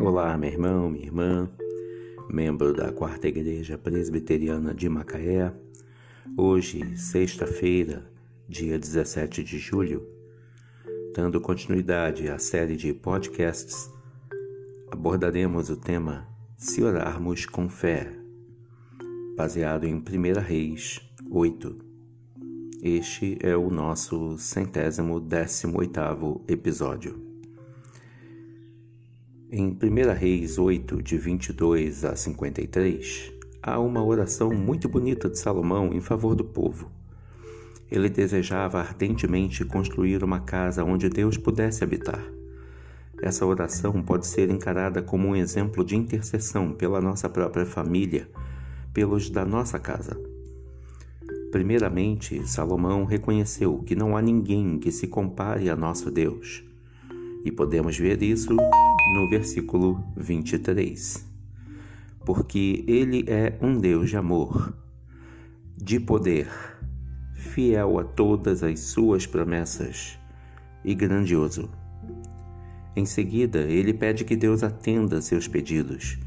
Olá, meu irmão, minha irmã, membro da Quarta Igreja Presbiteriana de Macaé. Hoje, sexta-feira, dia 17 de julho, dando continuidade à série de podcasts, abordaremos o tema Se Orarmos com Fé, baseado em 1 Reis 8. Este é o nosso centésimo décimo oitavo episódio. Em 1 Reis 8, de 22 a 53, há uma oração muito bonita de Salomão em favor do povo. Ele desejava ardentemente construir uma casa onde Deus pudesse habitar. Essa oração pode ser encarada como um exemplo de intercessão pela nossa própria família, pelos da nossa casa. Primeiramente, Salomão reconheceu que não há ninguém que se compare a nosso Deus. E podemos ver isso no versículo 23. Porque Ele é um Deus de amor, de poder, fiel a todas as suas promessas e grandioso. Em seguida, ele pede que Deus atenda seus pedidos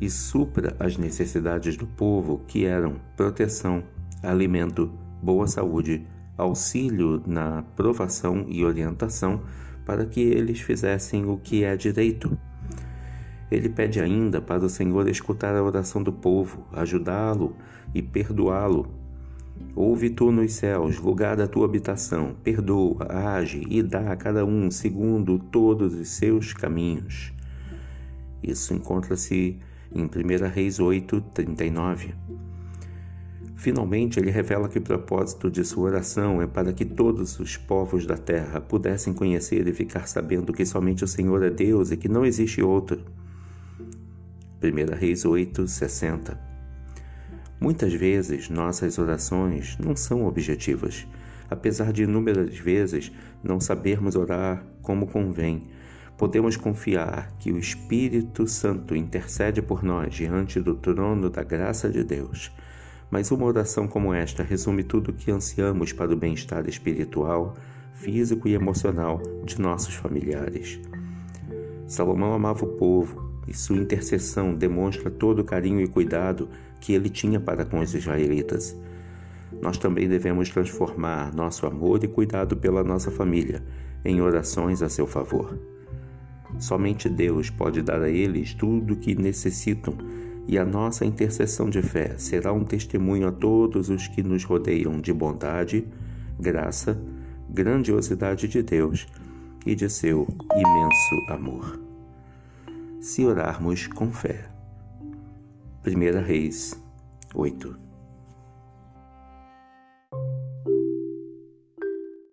e supra as necessidades do povo, que eram proteção, alimento, boa saúde, auxílio na provação e orientação para que eles fizessem o que é direito. Ele pede ainda para o Senhor escutar a oração do povo, ajudá-lo e perdoá-lo. Ouve tu nos céus, lugar da tua habitação, perdoa, age e dá a cada um segundo todos os seus caminhos. Isso encontra-se em 1 Reis 8, 39. Finalmente, ele revela que o propósito de sua oração é para que todos os povos da terra pudessem conhecer e ficar sabendo que somente o Senhor é Deus e que não existe outro. 1 Reis 8, 60. Muitas vezes nossas orações não são objetivas, apesar de inúmeras vezes não sabermos orar como convém. Podemos confiar que o Espírito Santo intercede por nós diante do trono da graça de Deus mas uma oração como esta resume tudo o que ansiamos para o bem-estar espiritual, físico e emocional de nossos familiares. Salomão amava o povo e sua intercessão demonstra todo o carinho e cuidado que ele tinha para com os israelitas. Nós também devemos transformar nosso amor e cuidado pela nossa família em orações a seu favor. Somente Deus pode dar a eles tudo o que necessitam e a nossa intercessão de fé será um testemunho a todos os que nos rodeiam de bondade, graça, grandiosidade de Deus e de seu imenso amor. Se orarmos com fé. 1 Reis 8